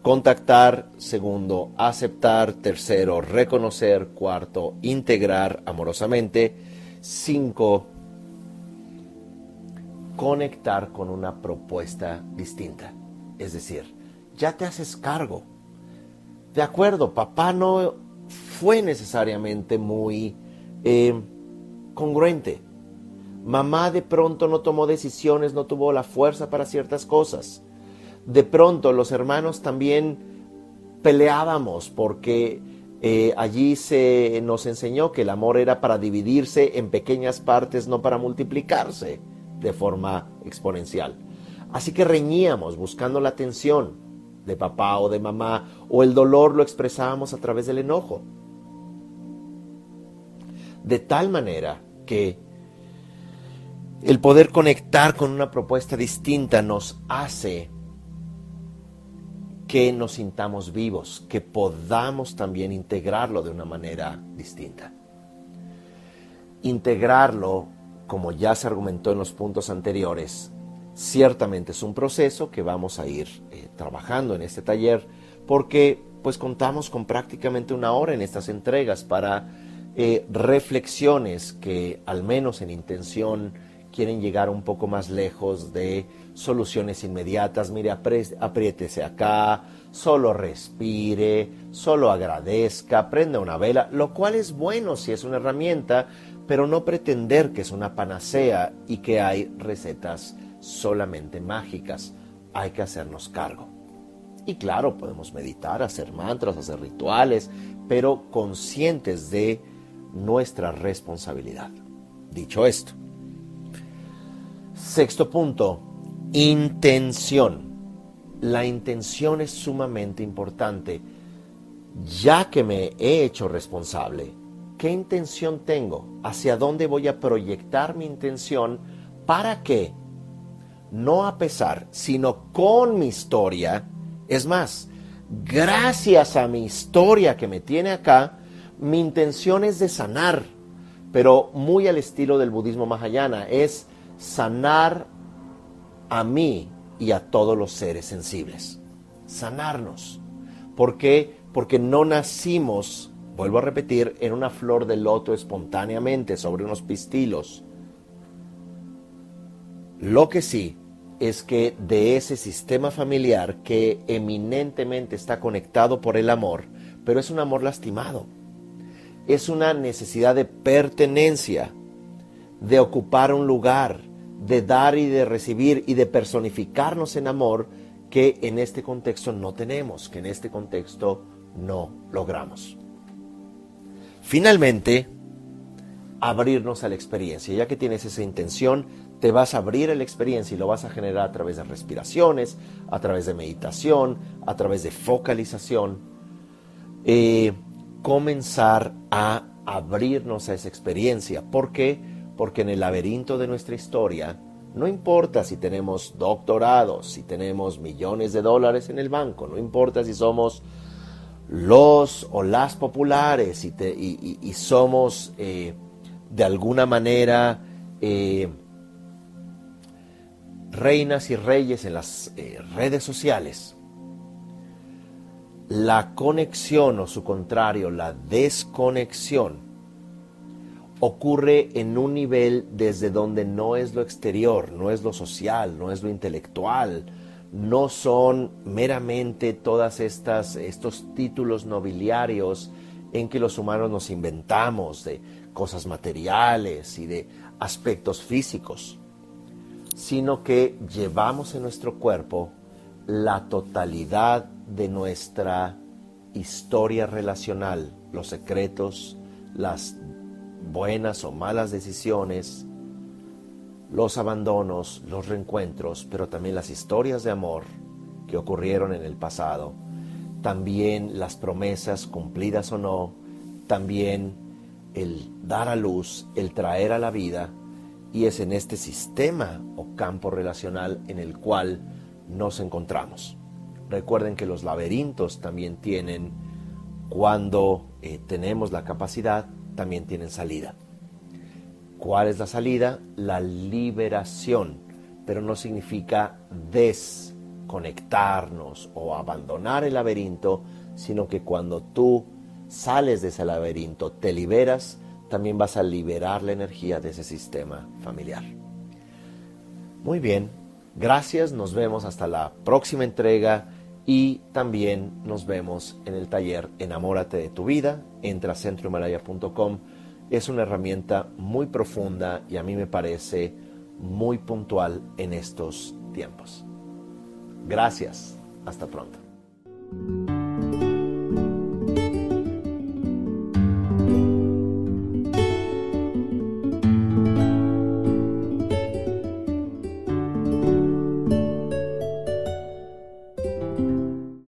contactar. Segundo, aceptar. Tercero, reconocer. Cuarto, integrar amorosamente. Cinco, conectar con una propuesta distinta. Es decir, ya te haces cargo. De acuerdo, papá no fue necesariamente muy eh, congruente Mamá de pronto no tomó decisiones, no tuvo la fuerza para ciertas cosas. De pronto los hermanos también peleábamos porque eh, allí se nos enseñó que el amor era para dividirse en pequeñas partes, no para multiplicarse de forma exponencial. Así que reñíamos buscando la atención de papá o de mamá, o el dolor lo expresábamos a través del enojo. De tal manera que el poder conectar con una propuesta distinta nos hace que nos sintamos vivos, que podamos también integrarlo de una manera distinta. Integrarlo, como ya se argumentó en los puntos anteriores, ciertamente es un proceso que vamos a ir eh, trabajando en este taller porque pues contamos con prácticamente una hora en estas entregas para eh, reflexiones que al menos en intención quieren llegar un poco más lejos de soluciones inmediatas. Mire, apriétese acá, solo respire, solo agradezca, prenda una vela, lo cual es bueno si es una herramienta, pero no pretender que es una panacea y que hay recetas solamente mágicas. Hay que hacernos cargo. Y claro, podemos meditar, hacer mantras, hacer rituales, pero conscientes de nuestra responsabilidad. Dicho esto, Sexto punto, intención. La intención es sumamente importante. Ya que me he hecho responsable, ¿qué intención tengo? ¿Hacia dónde voy a proyectar mi intención? ¿Para qué? No a pesar, sino con mi historia. Es más, gracias a mi historia que me tiene acá, mi intención es de sanar, pero muy al estilo del budismo mahayana, es sanar a mí y a todos los seres sensibles. Sanarnos. ¿Por qué? Porque no nacimos, vuelvo a repetir, en una flor de loto espontáneamente sobre unos pistilos. Lo que sí es que de ese sistema familiar que eminentemente está conectado por el amor, pero es un amor lastimado, es una necesidad de pertenencia, de ocupar un lugar, de dar y de recibir y de personificarnos en amor que en este contexto no tenemos, que en este contexto no logramos. Finalmente, abrirnos a la experiencia. Ya que tienes esa intención, te vas a abrir a la experiencia y lo vas a generar a través de respiraciones, a través de meditación, a través de focalización. Eh, comenzar a abrirnos a esa experiencia. ¿Por qué? Porque en el laberinto de nuestra historia, no importa si tenemos doctorados, si tenemos millones de dólares en el banco, no importa si somos los o las populares y, somos eh, de alguna manera eh, reinas y reyes en las eh, redes sociales, la conexión o su contrario, la desconexión, ocurre en un nivel desde donde no es lo exterior, no es lo social, no es lo intelectual, no son meramente todas estas estos títulos nobiliarios en que los humanos nos inventamos de cosas materiales y de aspectos físicos sino que llevamos en nuestro cuerpo la totalidad de nuestra historia relacional, los secretos, las buenas o malas decisiones, los abandonos, los reencuentros, pero también las historias de amor que ocurrieron en el pasado, también las promesas cumplidas o no, también el dar a luz, el traer a la vida y es en este sistema o campo relacional en el cual nos encontramos. Recuerden que los laberintos también tienen, cuando eh, tenemos la capacidad, también tienen salida. ¿Cuál es la salida? La liberación, pero no significa desconectarnos o abandonar el laberinto, sino que cuando tú sales de ese laberinto, te liberas, también vas a liberar la energía de ese sistema familiar. Muy bien, gracias, nos vemos hasta la próxima entrega y también nos vemos en el taller Enamórate de tu vida, entra a. Es una herramienta muy profunda y a mí me parece muy puntual en estos tiempos. Gracias, hasta pronto.